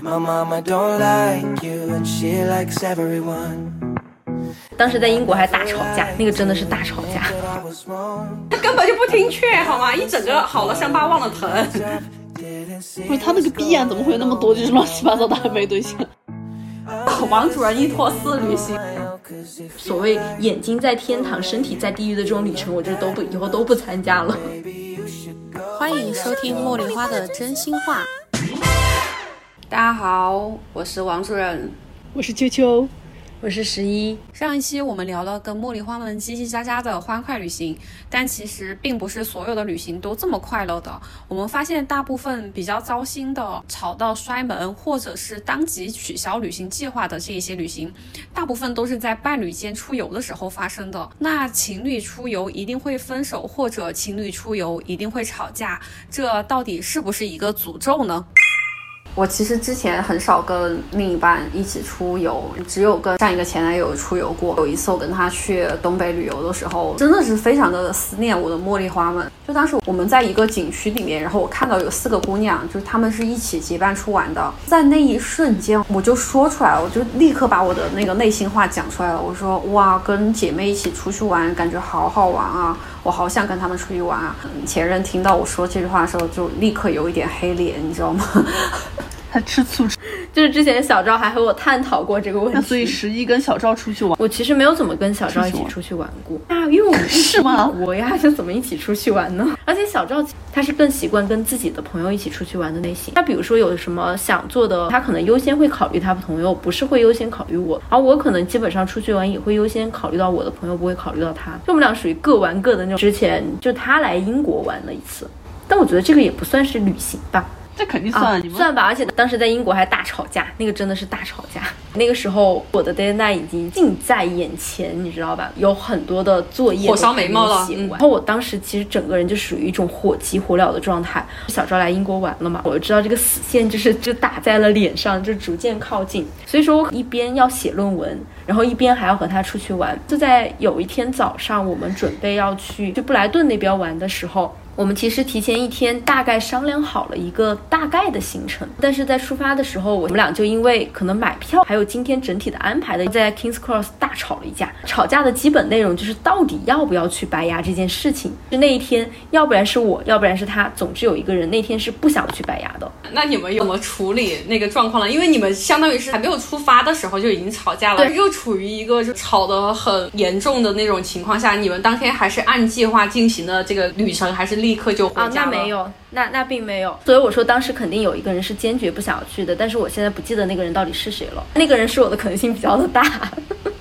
My mama don't like you and she likes everyone. 当时在英国还大吵架，那个真的是大吵架。But I was wrong. 他根本就不听劝，好吗？一整个好了伤疤忘了疼。不是他那个逼眼怎么会有那么多就是乱七八糟的暧昧对象？王主任一拖四旅行，所谓眼睛在天堂，身体在地狱的这种旅程，我这都不以后都不参加了。欢迎收听茉莉花的真心话。大家好，我是王主任。我是秋秋，我是十一，上一期我们聊了跟茉莉花们叽叽喳喳的欢快旅行，但其实并不是所有的旅行都这么快乐的。我们发现大部分比较糟心的、吵到摔门或者是当即取消旅行计划的这一些旅行，大部分都是在伴侣间出游的时候发生的。那情侣出游一定会分手，或者情侣出游一定会吵架，这到底是不是一个诅咒呢？我其实之前很少跟另一半一起出游，只有跟上一个前男友出游过。有一次我跟他去东北旅游的时候，真的是非常的思念我的茉莉花们。就当时我们在一个景区里面，然后我看到有四个姑娘，就是她们是一起结伴出玩的。在那一瞬间，我就说出来了，我就立刻把我的那个内心话讲出来了。我说哇，跟姐妹一起出去玩，感觉好好玩啊！我好想跟她们出去玩啊！前任听到我说这句话的时候，就立刻有一点黑脸，你知道吗？他吃醋，就是之前小赵还和我探讨过这个问题。那所以十一跟小赵出去玩，我其实没有怎么跟小赵一起出去玩过啊，因为我们是吗？我呀，就怎么一起出去玩呢？而且小赵他是更习惯跟自己的朋友一起出去玩的类型。他比如说有什么想做的，他可能优先会考虑他朋友，不是会优先考虑我。而我可能基本上出去玩也会优先考虑到我的朋友，不会考虑到他。就我们俩属于各玩各的那种。之前就他来英国玩了一次，但我觉得这个也不算是旅行吧。这肯定算、啊你们算吧，而且当时在英国还大吵架，那个真的是大吵架。那个时候我的 deadline 已经近在眼前，你知道吧？有很多的作业火烧眉毛了。然后我当时其实整个人就属于一种火急火燎的状态。小赵来英国玩了嘛，我就知道这个死线就是就打在了脸上，就逐渐靠近。所以说我一边要写论文，然后一边还要和他出去玩。就在有一天早上，我们准备要去去布莱顿那边玩的时候。我们其实提前一天大概商量好了一个大概的行程，但是在出发的时候，我们俩就因为可能买票，还有今天整体的安排的，在 Kings Cross 大吵了一架。吵架的基本内容就是到底要不要去白牙这件事情。就那一天，要不然是我，要不然是他，总之有一个人那天是不想去白牙的。那你们怎么处理那个状况了？因为你们相当于是还没有出发的时候就已经吵架了，对又处于一个就吵得很严重的那种情况下，你们当天还是按计划进行的这个旅程，还是立刻就回啊，家了？那没有，那那并没有。所以我说当时肯定有一个人是坚决不想要去的，但是我现在不记得那个人到底是谁了。那个人是我的可能性比较的大。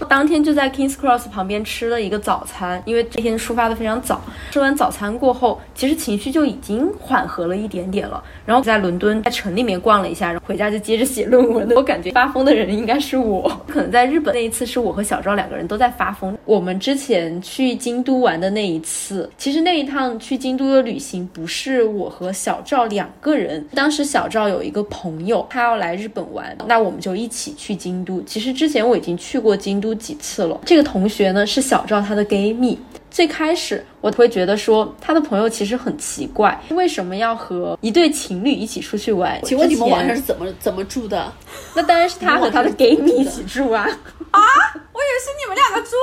当天就在 Kings Cross 旁边吃了一个早餐，因为这天出发的非常早。吃完早餐过后，其实情绪就已经缓和了一点点了。然后在伦敦在城里面逛了一下，然后回家就接着写论文。我感觉发疯的人应该是我，可能在日本那一次是我和小赵两个人都在发疯。我们之前去京都玩的那一次，其实那一趟去京都的旅行不是我和小赵两个人，当时小赵有一个朋友，他要来日本玩，那我们就一起去京都。其实之前我已经去过京都几次了。这个同学呢是小赵他的 gay 蜜。最开始我会觉得说他的朋友其实很奇怪，为什么要和一对情侣一起出去玩？请问你们晚上是怎么怎么住的？那当然是他和他的 gay 蜜一起住啊。啊我以为是你们两个住，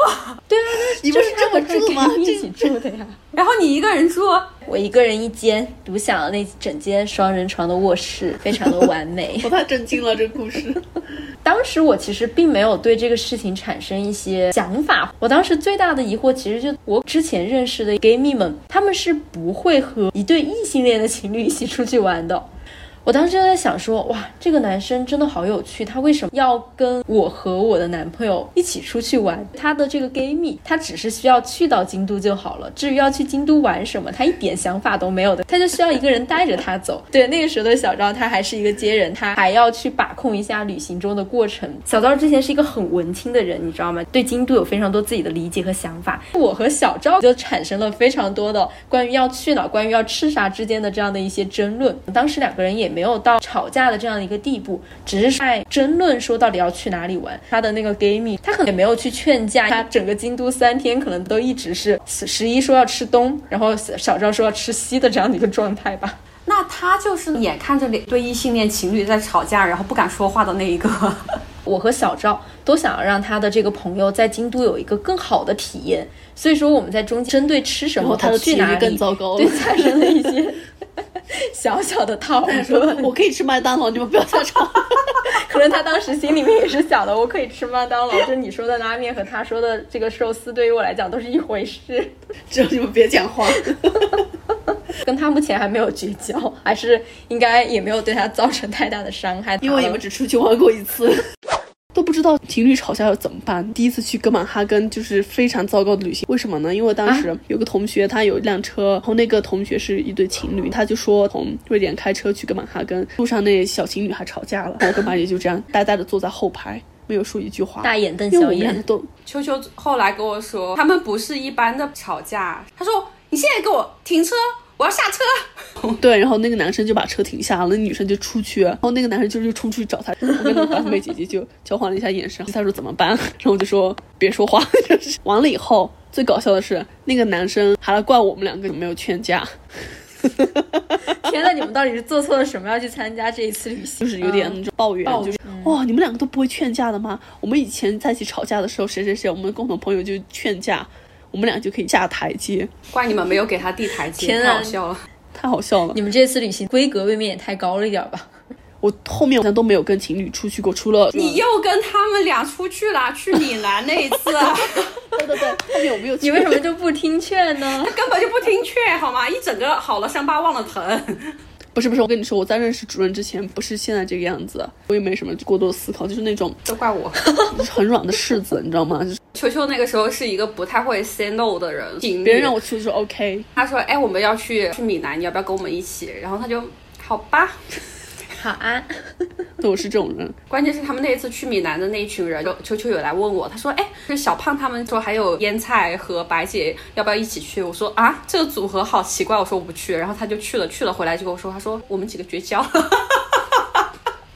对啊，那你们是这么住吗一起住的呀。然后你一个人住，我一个人一间，独享了那整间双人床的卧室，非常的完美。我太震惊了，这个故事。当时我其实并没有对这个事情产生一些想法。我当时最大的疑惑其实就我之前认识的 gay 蜜们，他们是不会和一对异性恋的情侣一起出去玩的。我当时就在想说，哇，这个男生真的好有趣，他为什么要跟我和我的男朋友一起出去玩？他的这个 gay 蜜，他只是需要去到京都就好了。至于要去京都玩什么，他一点想法都没有的，他就需要一个人带着他走。对，那个时候的小赵，他还是一个接人，他还要去把控一下旅行中的过程。小赵之前是一个很文青的人，你知道吗？对京都有非常多自己的理解和想法。我和小赵就产生了非常多的关于要去哪、关于要吃啥之间的这样的一些争论。当时两个人也没有到吵架的这样的一个地步，只是在争论说到底要去哪里玩。他的那个 gay 蜜，他可能也没有去劝架，他整个京都三天可能都一直是十一说要吃东，然后小赵说要吃西的这样的一个状态吧。那他就是眼看着两对异性恋情侣在吵架，然后不敢说话的那一个。我和小赵都想要让他的这个朋友在京都有一个更好的体验，所以说我们在中间针对吃什么、他去哪里，更糟糕对，产生了一些 小小的讨说。我可以吃麦当劳，你们不要再吵。可能他当时心里面也是想的，我可以吃麦当劳，就你说的拉面和他说的这个寿司，对于我来讲都是一回事。只有你们别讲话。跟他目前还没有绝交，还是应该也没有对他造成太大的伤害。因为你们只出去玩过一次，知道情侣吵架要怎么办。第一次去哥本哈根就是非常糟糕的旅行，为什么呢？因为当时有个同学他有一辆车，然后那个同学是一对情侣，他就说从瑞典开车去哥本哈根，路上那小情侣还吵架了，然后跟马姐就这样呆呆的坐在后排，没有说一句话。大眼瞪小眼都 秋秋后来跟我说，他们不是一般的吵架，他说你现在给我停车，我要下车。对，然后那个男生就把车停下了，那女生就出去，然后那个男生就又冲出去找他，我跟那个白妹姐姐就交换了一下眼神，他说怎么办，然后我就说别说话，就是完了以后，最搞笑的是那个男生还来怪我们两个没有劝架，天呐，你们到底是做错了什么？要去参加这一次旅行？就是有点那种抱怨，抱就是哇，你们两个都不会劝架的吗？我们以前在一起吵架的时候，谁谁谁，我们共同朋友就劝架，我们俩就可以下台阶，怪你们没有给他递台阶，天啊太好笑了。太好笑了你。们这次旅行规格未免也太高了一点吧？我后面好像都没有跟情侣出去过，除了你又跟他们俩出去了，去米兰那一次，对对对，后面我没有去。你为什么就不听劝呢？他根本就不听劝，好吗？一整个好了伤疤忘了疼。不是不是，我跟你说，我在认识主任之前不是现在这个样子，我也没什么过多的思考，就是那种都怪我。就 是很软的柿子，你知道吗？就是球球那个时候是一个不太会 say no 的人，别人让我去就说 OK，他说：“哎，我们要去去米兰，你要不要跟我们一起？”然后他就好吧。好啊，对我 是这种人。关键是他们那一次去米兰的那一群人，就秋秋有来问我，他说：“哎，是小胖他们说还有腌菜和白姐要不要一起去？”我说：“啊，这个组合好奇怪。”我说：“我不去。”然后他就去了，去了回来就跟我说：“他说我们几个绝交了。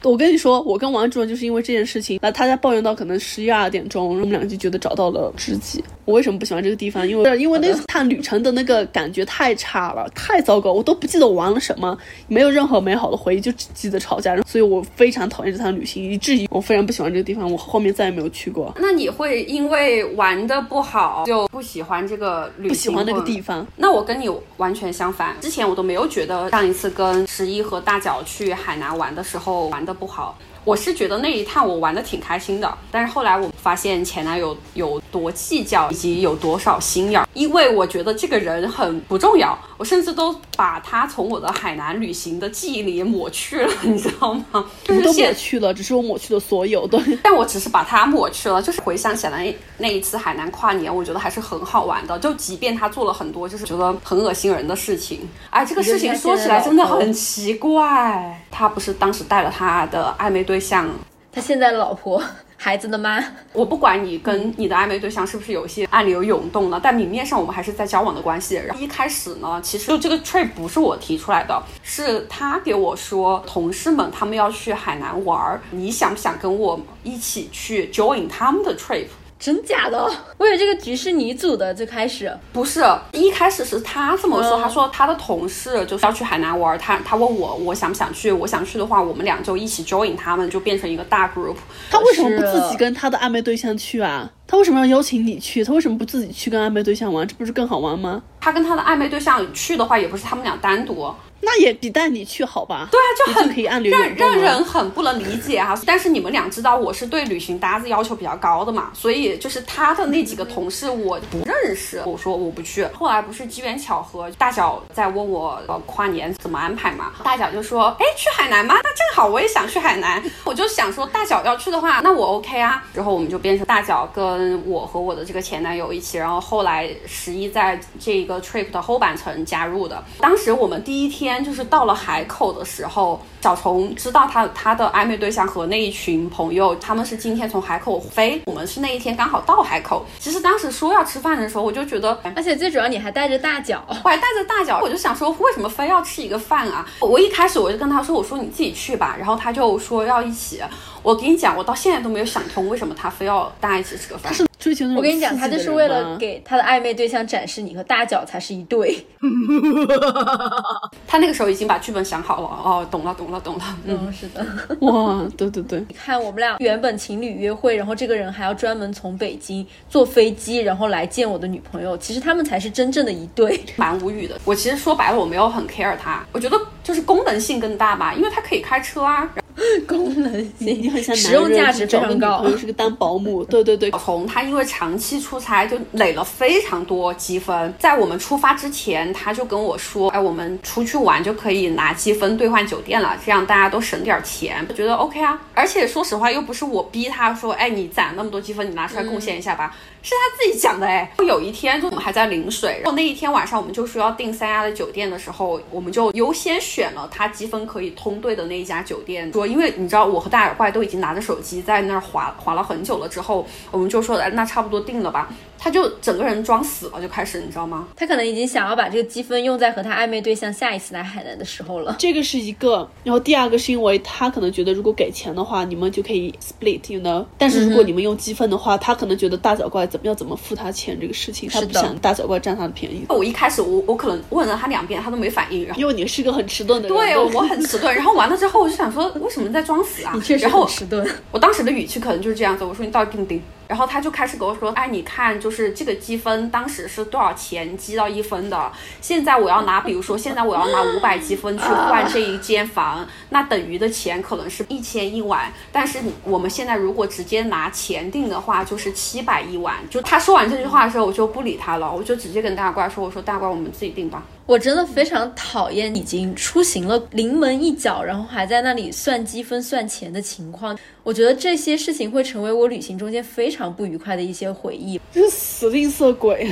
我跟你说，我跟王主任就是因为这件事情，那他在抱怨到可能十一二点钟，我们两个就觉得找到了知己。我为什么不喜欢这个地方？因为因为那次看旅程的那个感觉太差了，太糟糕，我都不记得我玩了什么，没有任何美好的回忆，就只记得吵架。所以我非常讨厌这趟旅行，以至于我非常不喜欢这个地方，我后面再也没有去过”。那你会因为玩的不好就不喜欢这个旅行？不喜欢那个地方。那我跟你完全相反，之前我都没有觉得上一次跟十一和大脚去海南玩的时候玩的不好。我是觉得那一趟我玩的挺开心的，但是后来我发现前男友有多计较，以及有多少心眼儿，因为我觉得这个人很不重要，我甚至都把他从我的海南旅行的记忆里抹去了，你知道吗？就是都抹去了，只是我抹去了所有。的，但我只是把他抹去了，就是回想起来那一次海南跨年，我觉得还是很好玩的。就即便他做了很多就是觉得很恶心人的事情，哎，这个事情说起来真的很奇怪。他不是当时带了他的暧昧对象，他现在的老婆，孩子的妈，我不管你跟你的暧昧对象是不是有一些暗流涌动了，但明面上我们还是在交往的关系。一开始呢，其实就这个 trip 不是我提出来的，是他给我说，同事们他们要去海南玩，你想不想跟我一起去 join 他们的 trip？真假的？我以为这个局是你组的，最开始。不是，一开始是他这么说，嗯他说他的同事就是要去海南玩，他他问我我想不想去，我想去的话，我们俩就一起 join 他们，就变成一个大 group。他为什么不自己跟他的暧昧对象去啊？他为什么要邀请你去？他为什么不自己去跟暧昧对象玩？这不是更好玩吗？他跟他的暧昧对象去的话，也不是他们俩单独，那也比带你去好吧？对啊，就很可以让让人很不能理解啊。但是你们俩知道我是对旅行搭子要求比较高的嘛，所以就是他的那几个同事我不认识，我说我不去。后来不是机缘巧合，大脚在问我呃跨年怎么安排嘛，大脚就说，哎，去海南吗？那正好我也想去海南，我就想说大脚要去的话，那我 OK 啊。之后我们就变成大脚跟我和我的这个前男友一起，然后后来十一在这个 trip 的后半程加入的。当时我们第一天就是到了海口的时候，小虫知道他他的暧昧对象和那一群朋友，他们是今天从海口飞，我们是那一天刚好到海口。其实当时说要吃饭的时候，我就觉得。而且最主要你还带着大脚，我还带着大脚，我就想说，为什么非要吃一个饭啊？我一开始我就跟他说，我说你自己去吧，然后他就说要一起。我跟你讲，我到现在都没有想通，为什么他非要大家一起吃个饭。追求那种我跟你讲，他就是为了给他的暧昧对象展示你和大脚才是一对。他那个时候已经把剧本想好了。哦，懂了，懂了，懂了。嗯，嗯，是的。哇，对对对，你看，我们俩原本情侣约会，然后这个人还要专门从北京坐飞机，然后来见我的女朋友。其实他们才是真正的一对。蛮无语的。我其实说白了，我没有很 care 他，我觉得就是功能性更大吧，因为他可以开车啊。功能你你很像实用价值非常高朋。友是个当保姆，对对对，从他因为长期出差就累了非常多积分，在我们出发之前，他就跟我说，哎，我们出去玩就可以拿积分兑换酒店了，这样大家都省点钱。我觉得 OK 啊，而且说实话，又不是我逼他说，哎，你攒那么多积分，你拿出来贡献一下吧。是他自己讲的哎，有一天就我们还在临水，然后那一天晚上我们就说要订三亚的酒店的时候，我们就优先选了他积分可以通兑的那一家酒店。说因为你知道我和大耳怪都已经拿着手机在那儿划划了很久了之后，我们就说哎那差不多定了吧。他就整个人装死了，就开始你知道吗？他可能已经想要把这个积分用在和他暧昧对象下一次来海南的时候了。这个是一个，然后第二个是因为他可能觉得如果给钱的话，你们就可以 split，you know。但是如果你们用积分的话，他可能觉得大脚怪怎么要怎么付他钱这个事情，他不想大脚怪占他的便宜。我一开始我我可能问了他两遍，他都没反应，然后。因为你是个很迟钝的人，对，我很迟钝。然后完了之后，我就想说，为什么在装死啊？你确实很迟钝。我当时的语气可能就是这样子，我说你到底定不定？然后他就开始跟我说，哎，你看，就是这个积分当时是多少钱积到一分的，现在我要拿，比如说现在我要拿五百积分去 换这一间房，那等于的钱可能是一千一晚，但是我们现在如果直接拿钱定的话，就是七百一晚。就他说完这句话的时候，我就不理他了，我就直接跟大怪说，我说大怪，我们自己定吧。我真的非常讨厌已经出行了临门一脚，然后还在那里算积分、算钱的情况。我觉得这些事情会成为我旅行中间非常不愉快的一些回忆。这是死吝啬鬼，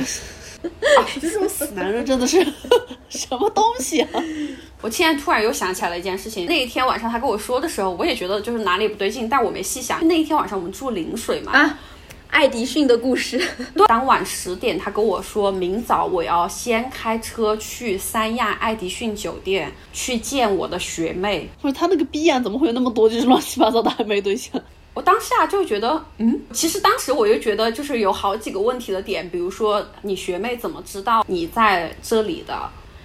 这种死男人真的是 什么东西啊！我现在突然又想起来了一件事情，那一天晚上他跟我说的时候，我也觉得就是哪里不对劲，但我没细想。那一天晚上我们住临水嘛，啊，爱迪逊的故事，当晚十点，他跟我说，明早我要先开车去三亚爱迪逊酒店去见我的学妹。不是他那个逼啊，怎么会有那么多就是乱七八糟的暧昧对象？我当下就觉得，嗯，其实当时我就觉得，就是有好几个问题的点，比如说你学妹怎么知道你在这里的？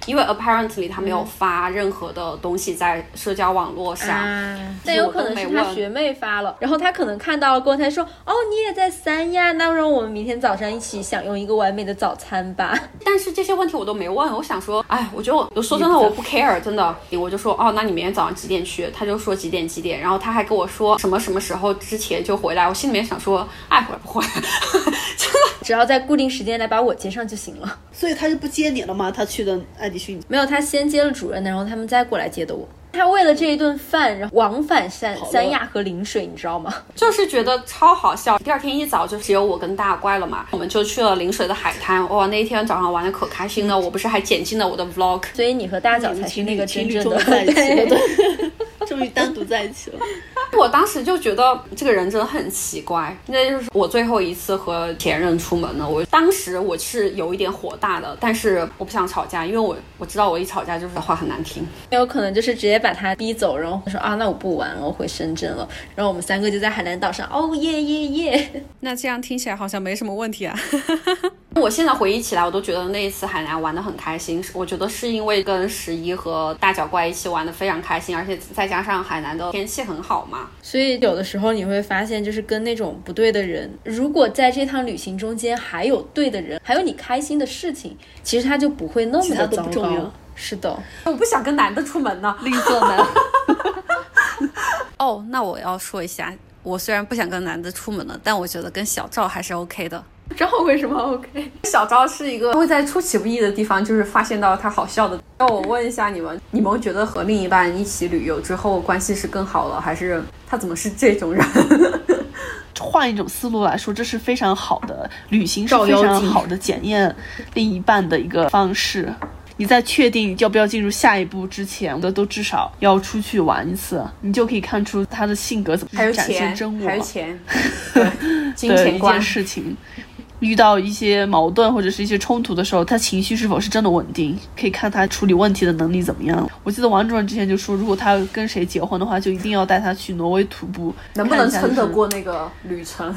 因为 apparently 他没有发任何的东西在社交网络上，啊，但有可能是他学妹发了，然后他可能看到了过后，他说：“哦，你也在三亚，那让我们明天早上一起享用一个完美的早餐吧。但是这些问题我都没问，我想说，哎，我就我说真的，我 不 care，真的，我就说，哦，那你明天早上几点去？他就说几点几点，然后他还跟我说什么什么时候之前就回来，我心里面想说，爱回不回，真的。只要在固定时间来把我接上就行了。所以他就不接你了吗？他去的爱没有，他先接了主任的，然后他们再过来接的我。他为了这一顿饭，然后往返三三亚和陵水，你知道吗？就是觉得超好笑。第二天一早就只有我跟大怪了嘛，我们就去了陵水的海滩。哇，那一天早上玩的可开心了，我不是还剪进了我的 vlog。所以你和大脚才是那个真正的于在一起了，对对，终于单独在一起了。我当时就觉得这个人真的很奇怪，那就是我最后一次和前任出门了。我当时我是有一点火大的，但是我不想吵架，因为我我知道我一吵架就是话很难听。也有可能就是直接把他逼走，然后说啊，那我不玩了，我回深圳了。然后我们三个就在海南岛上，哦耶耶耶！那这样听起来好像没什么问题啊。我现在回忆起来，我都觉得那一次海南玩的很开心。我觉得是因为跟十一和大脚怪一起玩的非常开心，而且再加上海南的天气很好嘛。所以有的时候你会发现，就是跟那种不对的人，如果在这趟旅行中间还有对的人，还有你开心的事情，其实他就不会那么的糟糕。是的，我不想跟男的出门呢。吝啬男，哦，那我要说一下，我虽然不想跟男的出门了，但我觉得跟小赵还是 OK 的。知道为什么 OK？小赵是一个会在出其不意的地方，就是发现到他好笑的。那我问一下你们，你们觉得和另一半一起旅游之后关系是更好了，还是他怎么是这种人？换一种思路来说，这是非常好的旅行，是非常好的检验另一半的一个方式。你在确定要不要进入下一步之前，的都至少要出去玩一次，你就可以看出他的性格怎么还有展现钱真，我。还有钱，对，金钱观件。事情。遇到一些矛盾或者是一些冲突的时候，他情绪是否是真的稳定，可以看他处理问题的能力怎么样。我记得王主任之前就说，如果他跟谁结婚的话，就一定要带他去挪威徒步，能不能撑得过那个旅程？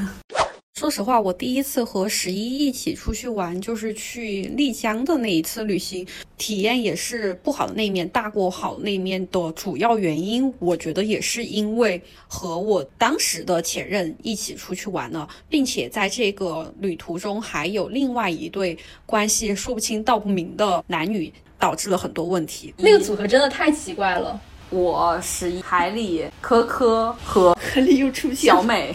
说实话，我第一次和十一一起出去玩，就是去丽江的那一次旅行，体验也是不好的那一面大过好的那一面的主要原因，我觉得也是因为和我当时的前任一起出去玩了，并且在这个旅途中还有另外一对关系说不清道不明的男女，导致了很多问题。那个组合真的太奇怪了。我十一、海里、科科和 海里又出现小美。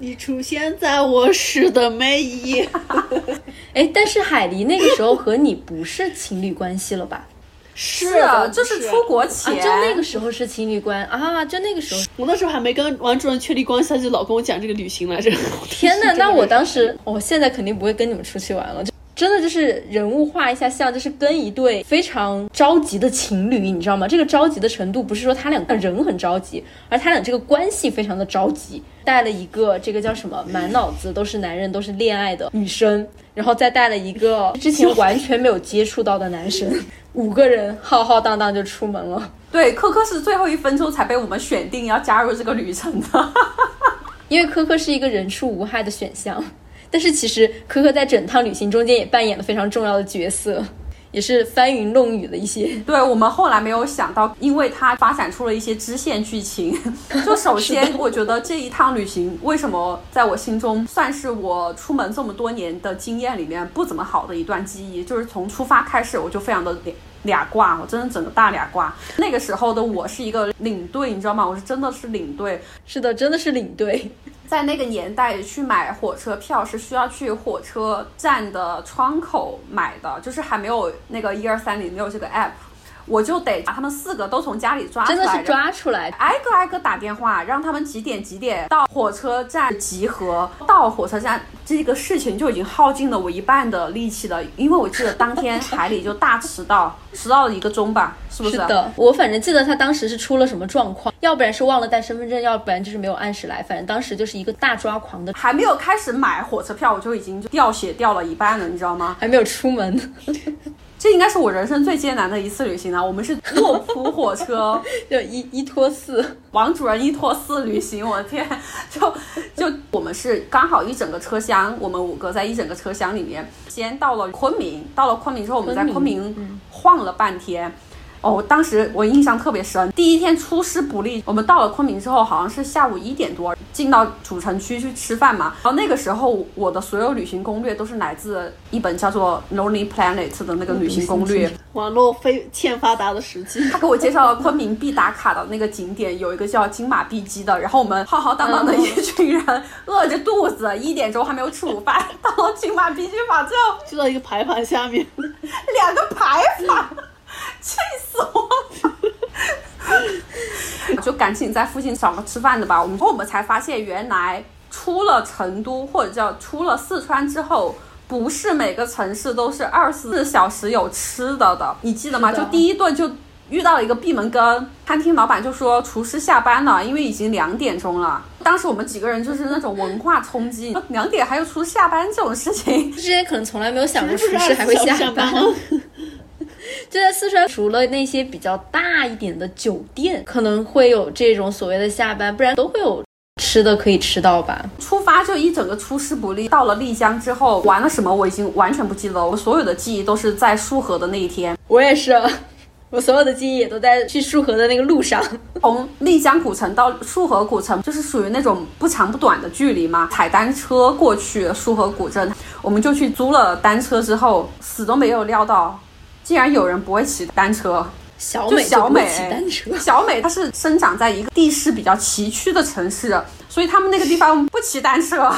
你出现在我诗的每一页。哎，但是海狸那个时候和你不是情侣关系了吧？是啊，就是出国前，就那个时候是情侣关啊，就那个时候，我那时候还没跟王主任确立关系，他就老跟我讲这个旅行来着。天呐，那我当时，我现在肯定不会跟你们出去玩了。真的就是人物画一下像，就是跟一对非常着急的情侣，你知道吗？这个着急的程度不是说他俩人很着急，而他俩这个关系非常的着急。带了一个这个叫什么，满脑子都是男人，都是恋爱的女生，然后再带了一个之前完全没有接触到的男生，五个人浩浩荡荡就出门了。对，科科是最后一分钟才被我们选定要加入这个旅程的，因为科科是一个人畜无害的选项。但是其实科科在整趟旅行中间也扮演了非常重要的角色，也是翻云弄雨的一些。对我们后来没有想到，因为它发展出了一些支线剧情。就首先，我觉得这一趟旅行为什么在我心中算是我出门这么多年的经验里面不怎么好的一段记忆，就是从出发开始我就非常的俩俩挂，我真的整个大俩挂。那个时候的我是一个领队，你知道吗？我是真的是领队。是的，真的是领队。在那个年代去买火车票是需要去火车站的窗口买的，就是还没有那个一二三零六这个 app。我就得把他们四个都从家里抓出来，真的是抓出来，挨个挨个打电话，让他们几点几点到火车站集合。到火车站这个事情就已经耗尽了我一半的力气了，因为我记得当天海里就大迟到，迟到了一个钟吧，是不是？是的，我反正记得他当时是出了什么状况，要不然是忘了带身份证，要不然就是没有按时来，反正当时就是一个大抓狂的，还没有开始买火车票，我就已经掉血掉了一半了，你知道吗？还没有出门。这应该是我人生最艰难的一次旅行了。我们是卧铺 火车，就一一拖四，王主任一拖四旅行。我的天，就就我们是刚好一整个车厢，我们五个在一整个车厢里面，先到了昆明，到了昆明之后，我们在昆明晃了半天。哦，当时我印象特别深，第一天出师不利。我们到了昆明之后，好像是下午一点多进到主城区去吃饭嘛。然后那个时候，我的所有旅行攻略都是来自一本叫做《Lonely Planet》的那个旅行攻略。网络非欠发达的时期，他给我介绍了昆明必打卡的那个景点，有一个叫金马碧鸡的。然后我们浩浩荡荡的一群人，饿着肚子，一点钟还没有吃午饭，到了金马碧鸡坊之后，就 在一个牌坊下面，两个牌坊。气死我了！就赶紧在附近找个吃饭的吧。我们后我们才发现，原来出了成都或者叫出了四川之后，不是每个城市都是二十四小时有吃的的。你记得吗？就第一顿就遇到了一个闭门羹，餐厅老板就说厨师下班了，因为已经两点钟了。当时我们几个人就是那种文化冲击，两点还有厨师下班这种事情，之前可能从来没有想过厨师还会下班。就在四川，除了那些比较大一点的酒店，可能会有这种所谓的下班，不然都会有吃的可以吃到吧。出发就一整个出师不利，到了丽江之后玩了什么，我已经完全不记得了。我所有的记忆都是在束河的那一天。我也是，我所有的记忆也都在去束河的那个路上。从丽江古城到束河古城，就是属于那种不长不短的距离嘛。踩单车过去束河古镇，我们就去租了单车，之后死都没有料到。竟然有人不会骑单车，小美小美骑单车。小美她是生长在一个地势比较崎岖的城市，所以他们那个地方不骑单车，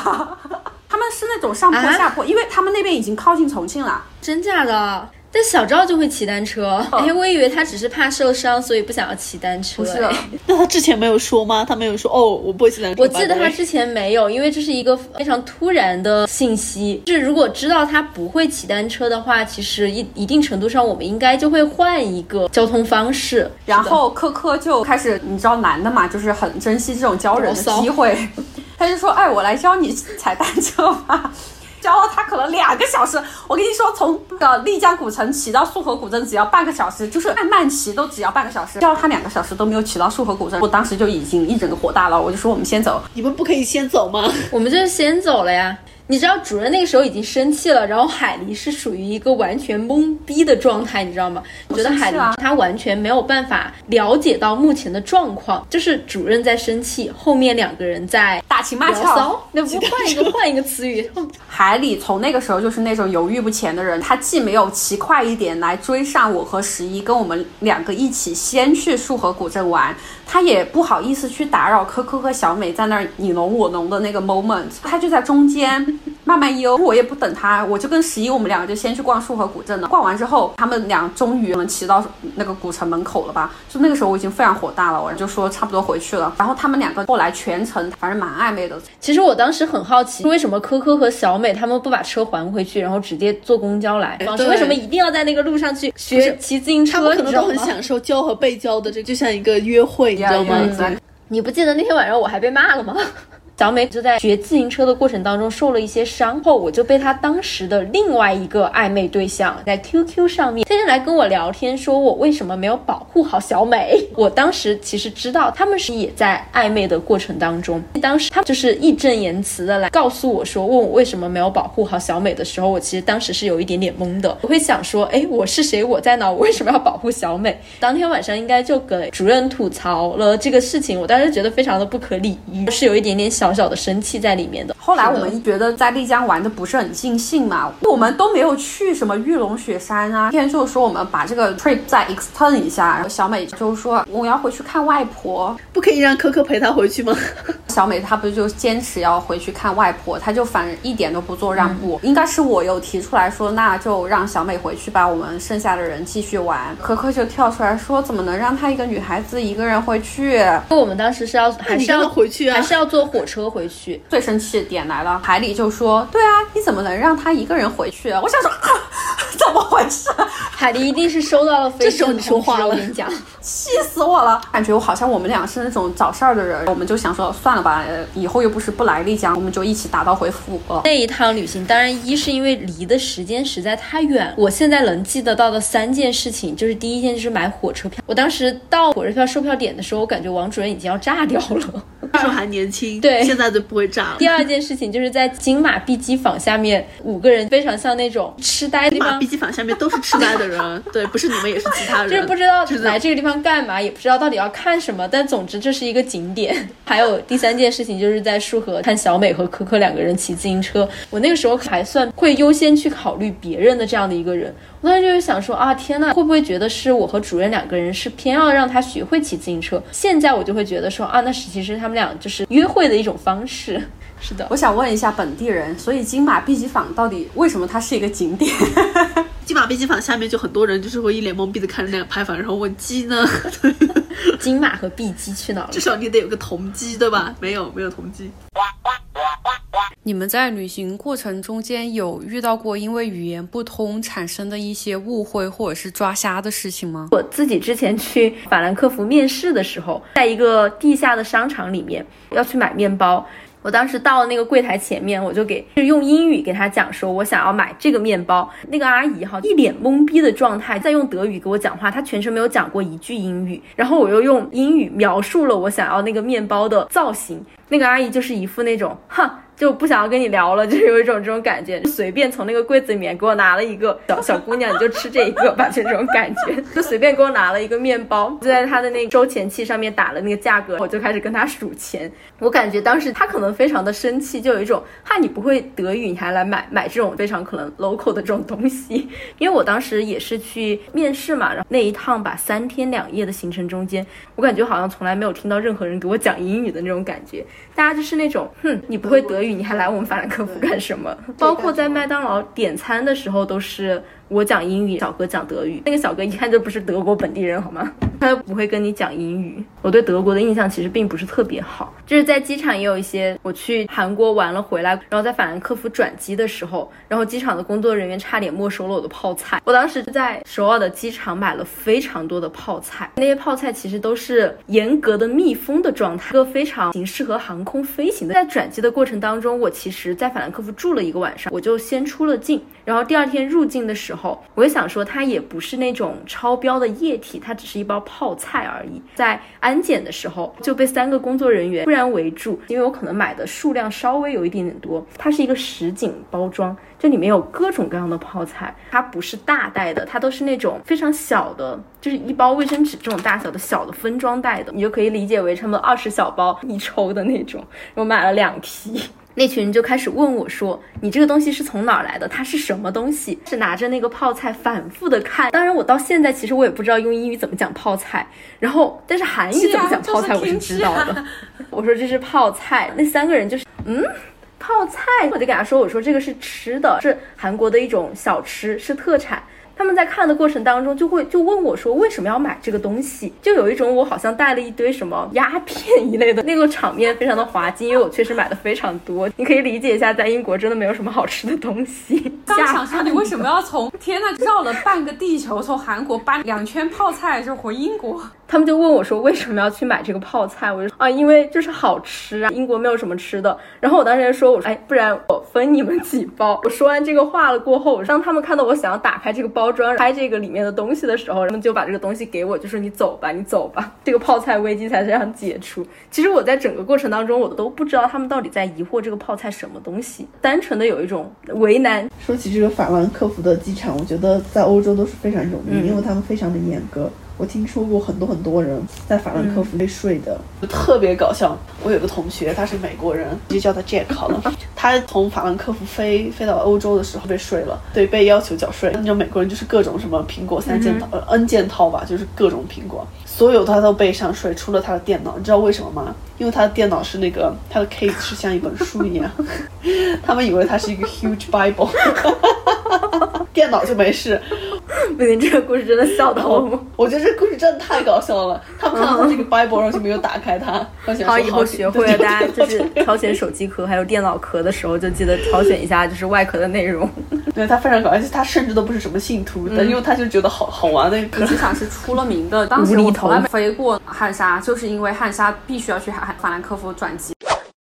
他们是那种上坡下坡，因为他们那边已经靠近重庆了。真假的？但小赵就会骑单车，哎，我以为他只是怕受伤，所以不想要骑单车。不是，那他之前没有说吗？他没有说哦，我不会骑单车。我记得他之前没有，因为这是一个非常突然的信息。就是如果知道他不会骑单车的话，其实一一定程度上，我们应该就会换一个交通方式。然后科科就开始，你知道男的嘛，就是很珍惜这种教人的机会，他就说：“哎，我来教你 踩单车吧。”教了他可能两个小时。我跟你说，从呃丽江古城骑到束河古镇只要半个小时，就是慢慢骑都只要半个小时。教了他两个小时都没有骑到束河古镇，我当时就已经一整个火大了，我就说我们先走。你们不可以先走吗？我们就是先走了呀。你知道主任那个时候已经生气了，然后海狸是属于一个完全懵逼的状态，你知道吗？我觉得海狸他完全没有办法了解到目前的状况，就是主任在生气，后面两个人在打情骂俏。那不 换一个换一个词语，海里从那个时候就是那种犹豫不前的人，他既没有骑快一点来追上我和十一，跟我们两个一起先去束河古镇玩，他也不好意思去打扰科科和小美在那儿你侬我侬的那个 moment，他就在中间 慢慢悠，我也不等他，我就跟十一我们两个就先去逛束河古镇了。逛完之后，他们俩终于能骑到那个古城门口了吧？就那个时候我已经非常火大了，我就说差不多回去了。然后他们两个后来全程反正蛮暧昧的，其实我当时很好奇，为什么科科和小美他们不把车还回去，然后直接坐公交来？对为什么一定要在那个路上去学骑自行车？他们可能都很享受交和被交的，这就像一个约会，你知道吗？嗯你不记得那天晚上我还被骂了吗？小美就在学自行车的过程当中受了一些伤后，我就被她当时的另外一个暧昧对象 在 QQ 上面天天来跟我聊天，说我为什么没有保护好小美。我当时其实知道他们是也在暧昧的过程当中，当时他就是义正言辞的来告诉我说，问我为什么没有保护好小美的时候，我其实当时是有一点点懵的。我会想说，哎，我是谁？我在哪？我为什么要保护小美？当天晚上应该就给主任吐槽了这个事情，我当时觉得非常的不可理喻，是有一点点小小小的生气在里面的。后来我们觉得在丽江玩的不是很尽兴嘛，我们都没有去什么玉龙雪山啊。天就说我们把这个 trip 再 extend 一下，然后小美就说我要回去看外婆。不可以让可可陪她回去吗？小美她不是就坚持要回去看外婆，她就反正一点都不做让步。应该是我有提出来说，那就让小美回去吧，我们剩下的人继续玩。可可就跳出来说，怎么能让她一个女孩子一个人回去？我们当时是要还是要回去啊还是要坐火车回去？最生气的点来了，海里就说：“对啊，你怎么能让她一个人回去？”我想说，啊、怎么回事？海狸一定是收到了飞这时候你说话了我跟你讲，气死我了！感觉我好像我们俩是那种找事儿的人，我们就想说算了吧，以后又不是不来丽江，我们就一起打道回府了。那一趟旅行，当然一是因为离的时间实在太远，我现在能记得到的三件事情，就是第一件就是买火车票。我当时到火车票售票点的时候，我感觉王主任已经要炸掉了。那时候还年轻，对现在就不会炸了。第二件事情就是在金马碧鸡坊下面，五个人非常像那种痴呆的地方马 B。机房下面都是痴呆的人，对，不是你们也是其他人，就是不知道来这个地方干嘛，也不知道到底要看什么，但总之这是一个景点。还有第三件事情就是在束河看小美和可可两个人骑自行车，我那个时候还算会优先去考虑别人的这样的一个人。那就是想说啊，天呐，会不会觉得是我和主任两个人是偏要让他学会骑自行车？现在我就会觉得说啊，那是其实他们俩就是约会的一种方式。是的，我想问一下本地人，所以金马碧鸡坊到底为什么它是一个景点？金马碧鸡坊下面就很多人就是会一脸懵逼的看着那个牌坊，然后问鸡呢？金马和碧鸡去哪儿了至？少你得有个同鸡对吧？没有，没有同鸡。你们在旅行过程中间有遇到过因为语言不通产生的一些误会或者是抓瞎的事情吗？我自己之前去法兰克福面试的时候，在一个地下的商场里面要去买面包。我当时到了那个柜台前面，我就给用英语给他讲说，我想要买这个面包。那个阿姨哈一脸懵逼的状态，在用德语给我讲话，她全程没有讲过一句英语。然后我又用英语描述了我想要那个面包的造型，那个阿姨就是一副那种哈。就不想要跟你聊了，就是有一种这种感觉。随便从那个柜子里面给我拿了一个小小姑娘，你就吃这一个吧，就这种感觉。就随便给我拿了一个面包，就在他的那个收钱器上面打了那个价格，我就开始跟他数钱。我感觉当时他可能非常的生气，就有一种哈你不会德语，你还来买买这种非常可能 local 的这种东西。因为我当时也是去面试嘛，然后那一趟吧三天两夜的行程中间，我感觉好像从来没有听到任何人给我讲英语的那种感觉，大家就是那种哼你不会德语，你还来我们法兰克福干什么？包括在麦当劳点餐的时候都是。我讲英语，小哥讲德语。那个小哥一看就不是德国本地人，好吗？他又不会跟你讲英语。我对德国的印象其实并不是特别好，就是在机场也有一些，我去韩国玩了回来，然后在法兰克福转机的时候，然后机场的工作人员差点没收了我的泡菜。我当时在首尔的机场买了非常多的泡菜，那些泡菜其实都是严格的密封的状态，一个非常适合航空飞行的。在转机的过程当中，我其实在法兰克福住了一个晚上，我就先出了境，然后第二天入境的时候，我就想说它也不是那种超标的液体，它只是一包泡菜而已。在安检的时候就被三个工作人员突然围住，因为我可能买的数量稍微有一点点多。它是一个实景包装，这里面有各种各样的泡菜，它不是大袋的，它都是那种非常小的，就是一包卫生纸这种大小的小的分装袋的，你就可以理解为差不多二十小包一抽的那种。我买了两提。那群人就开始问我说：“你这个东西是从哪儿来的？它是什么东西？”是拿着那个泡菜反复的看。当然，我到现在其实我也不知道用英语怎么讲泡菜，然后但是韩语怎么讲泡菜我是知道的。我说这是泡菜，那三个人就是嗯，泡菜，我就给他说我说这个是吃的，是韩国的一种小吃，是特产。他们在看的过程当中，就会就问我说为什么要买这个东西，就有一种我好像带了一堆什么鸦片一类的那个场面，非常的滑稽，因为我确实买的非常多。你可以理解一下，在英国真的没有什么好吃的东西。刚想说你为什么要从天呐绕了半个地球，从韩国搬两圈泡菜就回英国？他们就问我说为什么要去买这个泡菜，我就啊因为就是好吃啊，英国没有什么吃的。然后我当时就说我说哎不然我分你们几包。我说完这个话了过后，当他们看到我想要打开这个包装开这个里面的东西的时候，他们就把这个东西给我，就说你走吧，你走吧，这个泡菜危机才这样解除。其实我在整个过程当中，我都不知道他们到底在疑惑这个泡菜什么东西，单纯的有一种为难。说起这个法兰克福的机场，我觉得在欧洲都是非常有名，因为他们非常的严格。我听说过很多很多人在法兰克福被睡的，就特别搞笑。我有个同学，他是美国人，就叫他 Jack 好了。他从法兰克福飞飞到欧洲的时候被睡了，对，被要求缴税。你知道美国人就是各种什么苹果三件套、呃 N 件套吧，就是各种苹果，所有他都背上税，除了他的电脑。你知道为什么吗？因为他的电脑是那个他的 case 是像一本书一样，他们以为他是一个 huge Bible，电脑就没事。不行，这个故事真的笑到我。我觉得这故事真的太搞笑了。他们看到这个 Bible，然后就没有打开它。好，以后学会了，大家就是挑选手机壳还有电脑壳的时候，就记得挑选一下就是外壳的内容。对他非常搞笑，他甚至都不是什么信徒，但因为他就觉得好好玩那个。机场是出了名的，当时我从来没飞过汉莎，就是因为汉莎必须要去法法兰克福转机。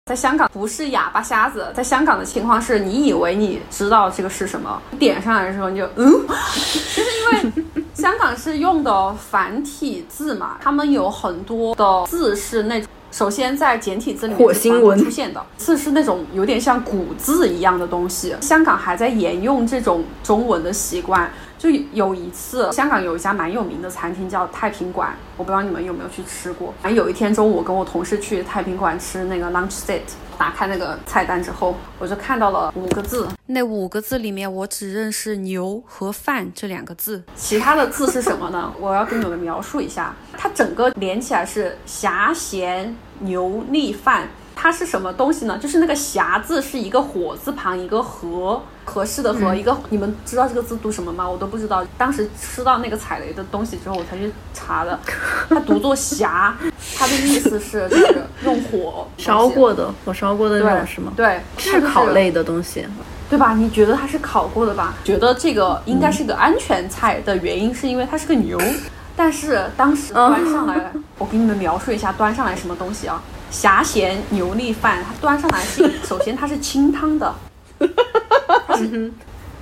在香港不是哑巴瞎子，在香港的情况是你以为你知道这个是什么，点上来的时候你就嗯，就是因为香港是用的繁体字嘛，他们有很多的字是那种，首先在简体字里面火星文出现的，字是那种有点像古字一样的东西，香港还在沿用这种中文的习惯。就有一次，香港有一家蛮有名的餐厅叫太平馆，我不知道你们有没有去吃过。反正有一天中午，我跟我同事去太平馆吃那个 lunch set，打开那个菜单之后，我就看到了五个字。那五个字里面，我只认识牛和饭这两个字，其他的字是什么呢？我要跟你们描述一下，它整个连起来是霞咸牛粒饭。它是什么东西呢？就是那个匣字是一个火字旁一个合合适的合一个，你们知道这个字读什么吗？我都不知道。当时吃到那个踩雷的东西之后，我才去查的，它读作匣，它的意思是就是用火烧过的，火烧过的那种是吗？对，是烤类的东西，对吧？你觉得它是烤过的吧？觉得这个应该是个安全菜的原因是因为它是个牛，但是当时端上来，我给你们描述一下端上来什么东西啊？虾咸牛力饭，它端上来是 首先它是清汤的，它是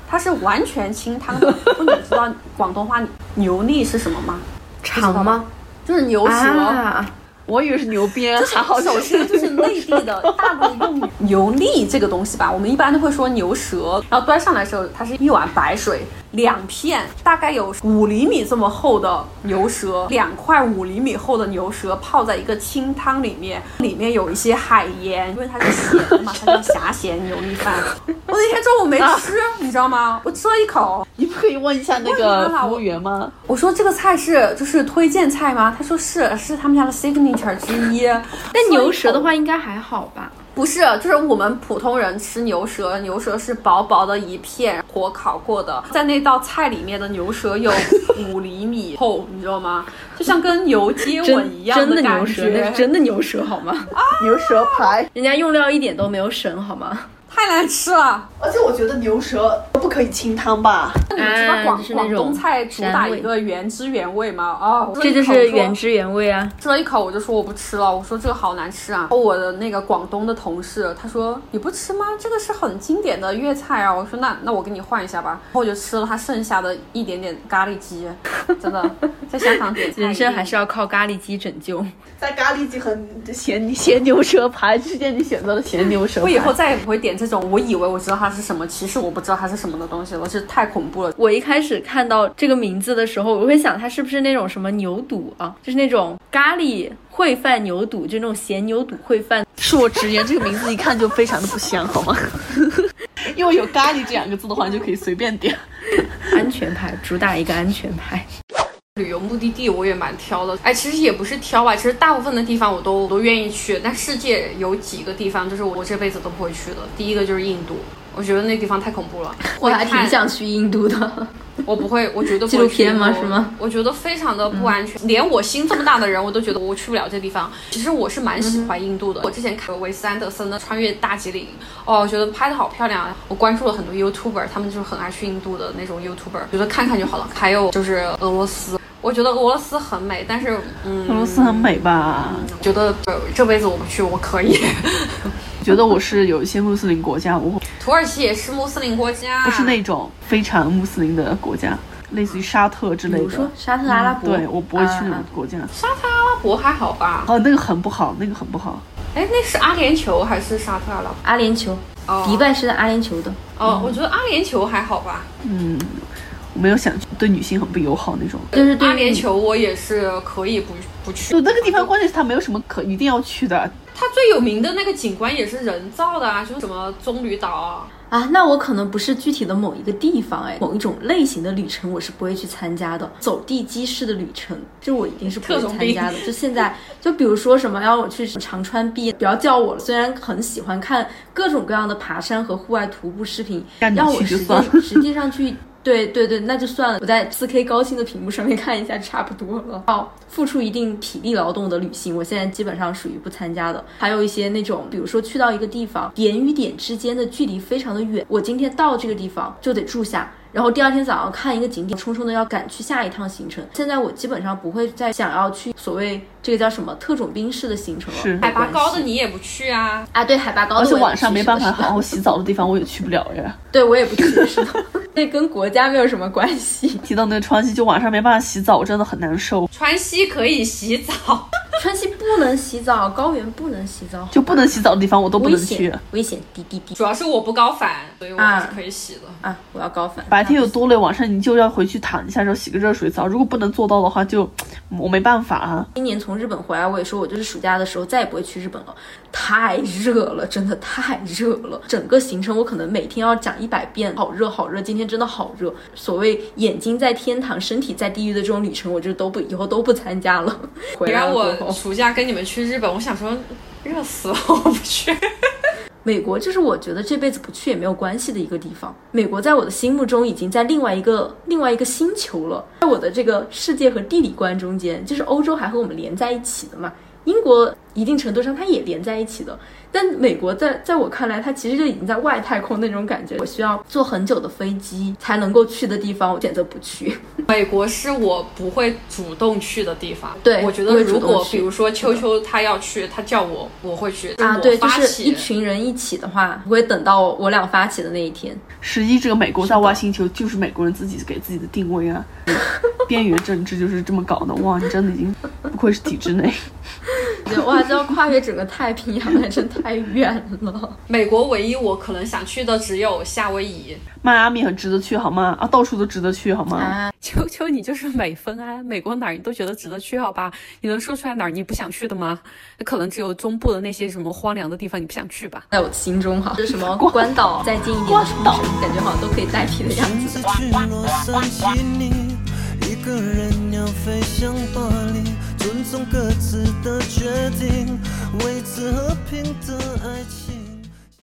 它是完全清汤的。你知道广东话牛力是什么吗？肠吗？就是牛舌。我以为是牛鞭。就是首先就是内地的 大陆用牛力这个东西吧，我们一般都会说牛舌。然后端上来的时候，它是一碗白水。两片大概有五厘米这么厚的牛舌，两块五厘米厚的牛舌泡在一个清汤里面，里面有一些海盐，因为它是咸的嘛，它叫虾咸牛粒饭。我那天中午没吃，你知道吗？我吃了一口。你不可以问一下那个服务员吗？我说这个菜是就是推荐菜吗？他说是，是他们家的 signature 之一。但牛舌的话应该还好吧？不是，就是我们普通人吃牛舌，牛舌是薄薄的一片，火烤过的，在那道菜里面的牛舌有五厘米厚，你知道吗？就像跟牛接吻一样真的感牛舌，那觉是，真的牛舌好吗？牛舌排，人家用料一点都没有省好吗？太难吃了。而且我觉得牛舌不可以清汤吧？那你们知道广、啊就是广东菜主打一个原汁原味吗？哦、这就是原汁原味啊！吃了一口我就说我不吃了，我说这个好难吃啊。我的那个广东的同事他说你不吃吗？这个是很经典的粤菜啊。我说那那我给你换一下吧。然后我就吃了他剩下的一点点咖喱鸡，真的在香港点菜人生还是要靠咖喱鸡拯救。在咖喱鸡和咸咸牛舌排之间，你选择了咸牛舌排。我以后再也不会点这种我以为我知道它是什么，其实我不知道它是什么的东西了，这太恐怖了。我一开始看到这个名字的时候，我会想它是不是那种什么牛肚啊，就是那种咖喱烩饭牛肚，就那种咸牛肚烩饭。恕我直言，这个名字一看就非常的不香，好吗？因为有咖喱这两个字的话，你就可以随便点。安全牌，主打一个安全牌。旅游目的地我也蛮挑的，哎，其实也不是挑吧，其实大部分的地方我都我都愿意去，但世界有几个地方就是我这辈子都不会去的。第一个就是印度，我觉得那地方太恐怖了，我还挺想去印度的。我不会，我绝对不会纪录片吗去是吗？我觉得非常的不安全，连我心这么大的人，我都觉得我去不了这地方。其实我是蛮喜欢印度的，我之前看维斯安德森的《穿越大吉岭》，哦，我觉得拍的好漂亮啊！我关注了很多 YouTuber，他们就是很爱去印度的那种 YouTuber，觉得看看就好了。还有就是俄罗斯。我觉得俄罗斯很美，但是，嗯，俄罗斯很美吧？觉得呃这辈子我不去，我可以。觉得我是有一些穆斯林国家，我土耳其也是穆斯林国家，不是那种非常穆斯林的国家，类似于沙特之类比如说的。沙特阿拉伯，对，我不会去那国家。沙特阿拉伯还好吧？哦，那个很不好，那个很不好。哎，那是阿联酋还是沙特阿拉伯？阿联酋，哦迪拜是在阿联酋的。哦，我觉得阿联酋还好吧。嗯，我没有想去对女性很不友好那种。就是阿联酋我也是可以不不去。就那个地方，关键是它没有什么可一定要去的。它最有名的那个景观也是人造的啊，就是什么棕榈岛啊。啊，那我可能不是具体的某一个地方，哎，某一种类型的旅程我是不会去参加的。走地鸡式的旅程，这我一定是不会参加的。就现在，就比如说什么要我去长川壁，不要叫我了。虽然很喜欢看各种各样的爬山和户外徒步视频，要我实实际上去。对对对，那就算了，我在 4K 高清的屏幕上面看一下差不多了。要付出一定体力劳动的旅行，我现在基本上属于不参加的。还有一些那种，比如说去到一个地方，点与点之间的距离非常的远，我今天到这个地方就得住下。然后第二天早上看一个景点，匆匆的要赶去下一趟行程。现在我基本上不会再想要去所谓这个叫什么特种兵式的行程了。是海拔高的你也不去啊？啊，对海拔高的而且我晚上没办法好好洗澡的地方，我也去不了呀。对我也不去，是的，这跟国家没有什么关系。提到那个川西，就晚上没办法洗澡，我真的很难受，川西可以洗澡，川西不能洗澡，高原不能洗澡，就不能洗澡的地方我都不能去险。，危险，滴滴滴主要是我不高反，所以我还是可以洗的。啊！我要高反。白天有多累，晚上你就要回去躺一下，然后洗个热水澡。如果不能做到的话，就我没办法啊。今年从日本回来，我也说我就是暑假的时候再也不会去日本了，太热了，真的太热了。整个行程我可能每天要讲一百遍，好热好热，今天真的好热。所谓眼睛在天堂，身体在地狱的这种旅程，我就都不以后都不参加了。回来我暑假跟你们去日本，我想说热死了，我不去。美国就是我觉得这辈子不去也没有关系的一个地方。美国在我的心目中已经在另外一个另外一个星球了，在我的这个世界和地理观中间，就是欧洲还和我们连在一起的嘛。英国一定程度上它也连在一起的，但美国在在我看来，它其实就已经在外太空那种感觉。我需要坐很久的飞机才能够去的地方，我选择不去。美国是我不会主动去的地方。对我觉得如果比如说秋秋他要去，他叫我，我会去。啊，对，就发起是一群人一起的话，不会等到我俩发起的那一天。实际这个美国在外星球就是美国人自己给自己的定位啊，边缘政治就是这么搞的。哇，你真的已经不愧是体制内。对，哇，这要跨越整个太平洋，还真太远了。美国唯一我可能想去的只有夏威夷。迈阿密很值得去好吗？啊，到处都值得去好吗？啊，求求你就是美分啊！美国哪儿你都觉得值得去，好吧？你能说出来哪儿你不想去的吗？可能只有中部的那些什么荒凉的地方你不想去吧。在我的心中哈，是什么关岛再近一点的冲绳，感觉好像都可以代替的样子。自去洛杉矶你一个人要飞向巴黎，尊重各自的决定，维持和平的爱情。